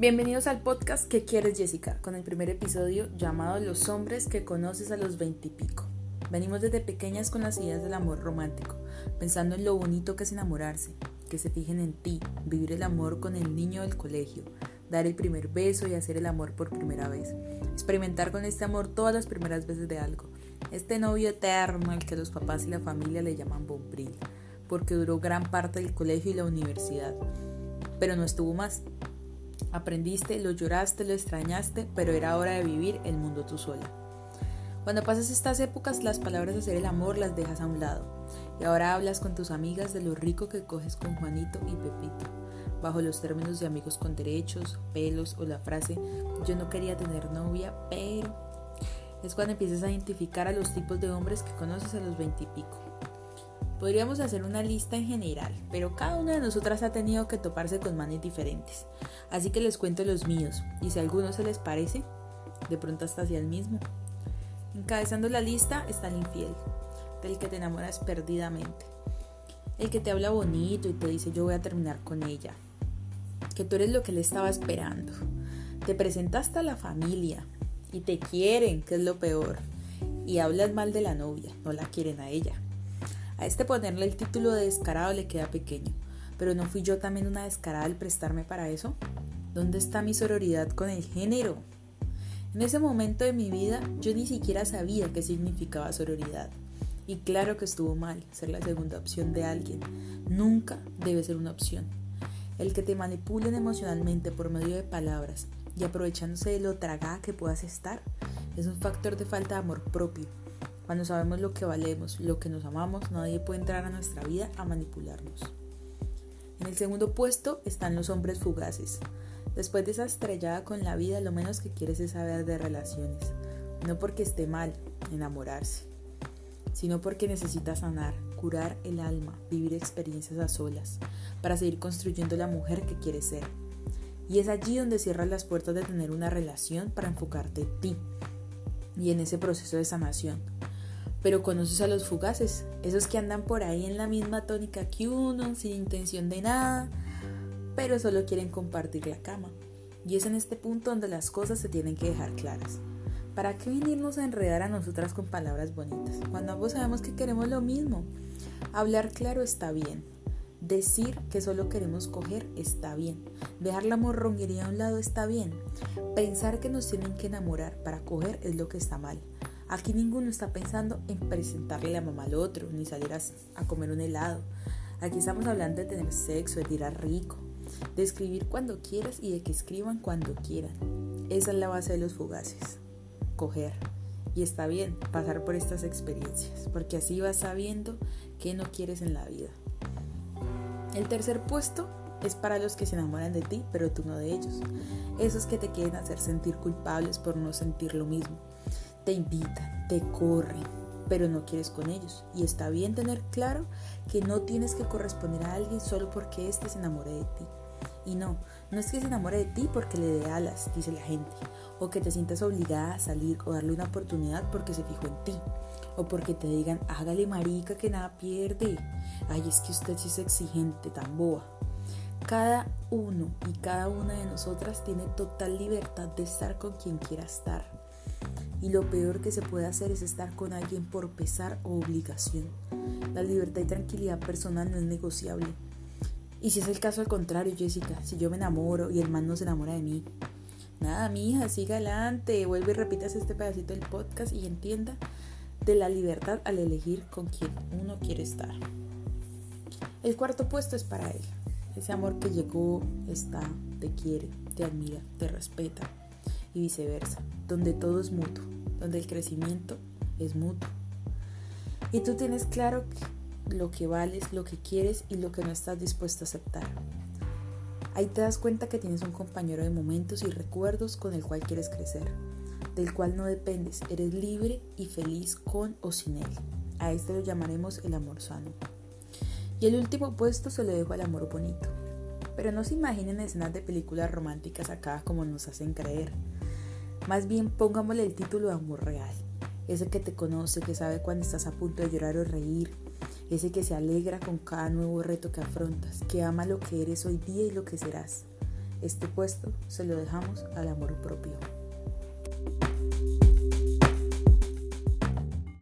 Bienvenidos al podcast ¿Qué quieres Jessica? Con el primer episodio llamado Los hombres que conoces a los veintipico. Venimos desde pequeñas con las ideas del amor romántico, pensando en lo bonito que es enamorarse, que se fijen en ti, vivir el amor con el niño del colegio, dar el primer beso y hacer el amor por primera vez, experimentar con este amor todas las primeras veces de algo, este novio eterno al que los papás y la familia le llaman bombril, porque duró gran parte del colegio y la universidad, pero no estuvo más. Aprendiste, lo lloraste, lo extrañaste, pero era hora de vivir el mundo tú sola. Cuando pasas estas épocas, las palabras de hacer el amor las dejas a un lado. Y ahora hablas con tus amigas de lo rico que coges con Juanito y Pepito. Bajo los términos de amigos con derechos, pelos o la frase yo no quería tener novia, pero es cuando empiezas a identificar a los tipos de hombres que conoces a los veintipico. Podríamos hacer una lista en general, pero cada una de nosotras ha tenido que toparse con manes diferentes. Así que les cuento los míos, y si a alguno se les parece, de pronto hasta hacia el mismo. Encabezando la lista está el infiel, del que te enamoras perdidamente. El que te habla bonito y te dice yo voy a terminar con ella. Que tú eres lo que le estaba esperando. Te presentaste a la familia y te quieren, que es lo peor. Y hablas mal de la novia, no la quieren a ella. A este ponerle el título de descarado le queda pequeño. Pero ¿no fui yo también una descarada al prestarme para eso? ¿Dónde está mi sororidad con el género? En ese momento de mi vida yo ni siquiera sabía qué significaba sororidad. Y claro que estuvo mal ser la segunda opción de alguien. Nunca debe ser una opción. El que te manipulen emocionalmente por medio de palabras y aprovechándose de lo tragada que puedas estar es un factor de falta de amor propio cuando sabemos lo que valemos, lo que nos amamos, nadie puede entrar a nuestra vida a manipularnos. En el segundo puesto están los hombres fugaces. Después de esa estrellada con la vida, lo menos que quieres es saber de relaciones. No porque esté mal enamorarse, sino porque necesitas sanar, curar el alma, vivir experiencias a solas, para seguir construyendo la mujer que quieres ser. Y es allí donde cierras las puertas de tener una relación para enfocarte en ti y en ese proceso de sanación pero conoces a los fugaces, esos que andan por ahí en la misma tónica que uno, sin intención de nada, pero solo quieren compartir la cama. Y es en este punto donde las cosas se tienen que dejar claras. ¿Para qué venirnos a enredar a nosotras con palabras bonitas? Cuando ambos sabemos que queremos lo mismo. Hablar claro está bien. Decir que solo queremos coger está bien. Dejar la morronguería a un lado está bien. Pensar que nos tienen que enamorar para coger es lo que está mal. Aquí ninguno está pensando en presentarle la mamá al otro, ni salir a, comer un helado. Aquí estamos hablando de tener sexo, de tirar rico, de escribir cuando quieras y de que escriban cuando quieran. Esa es la base de los fugaces. Coger. Y está bien pasar por estas experiencias, porque así vas sabiendo qué no quieres en la vida. El tercer puesto es para los que se enamoran de ti, pero tú no de ellos. Esos que te quieren hacer sentir culpables por no sentir lo mismo te invitan, te corren, pero no quieres con ellos. Y está bien tener claro que no tienes que corresponder a alguien solo porque éste se enamore de ti. Y no, no es que se enamore de ti porque le dé alas, dice la gente, o que te sientas obligada a salir o darle una oportunidad porque se fijó en ti, o porque te digan, hágale marica que nada pierde. Ay, es que usted sí es exigente, tan boa. Cada uno y cada una de nosotras tiene total libertad de estar con quien quiera estar y lo peor que se puede hacer es estar con alguien por pesar o obligación. La libertad y tranquilidad personal no es negociable. Y si es el caso al contrario, Jessica, si yo me enamoro y el man no se enamora de mí, nada, mi hija, siga adelante, vuelve y repitas este pedacito del podcast y entienda de la libertad al elegir con quien uno quiere estar. El cuarto puesto es para él. Ese amor que llegó, está, te quiere, te admira, te respeta, y viceversa, donde todo es mutuo, donde el crecimiento es mutuo. Y tú tienes claro lo que vales, lo que quieres y lo que no estás dispuesto a aceptar. Ahí te das cuenta que tienes un compañero de momentos y recuerdos con el cual quieres crecer, del cual no dependes, eres libre y feliz con o sin él. A este lo llamaremos el amor sano. Y el último puesto se lo dejo al amor bonito. Pero no se imaginen escenas de películas románticas acá como nos hacen creer. Más bien pongámosle el título de amor real. Ese que te conoce, que sabe cuando estás a punto de llorar o reír. Ese que se alegra con cada nuevo reto que afrontas, que ama lo que eres hoy día y lo que serás. Este puesto se lo dejamos al amor propio.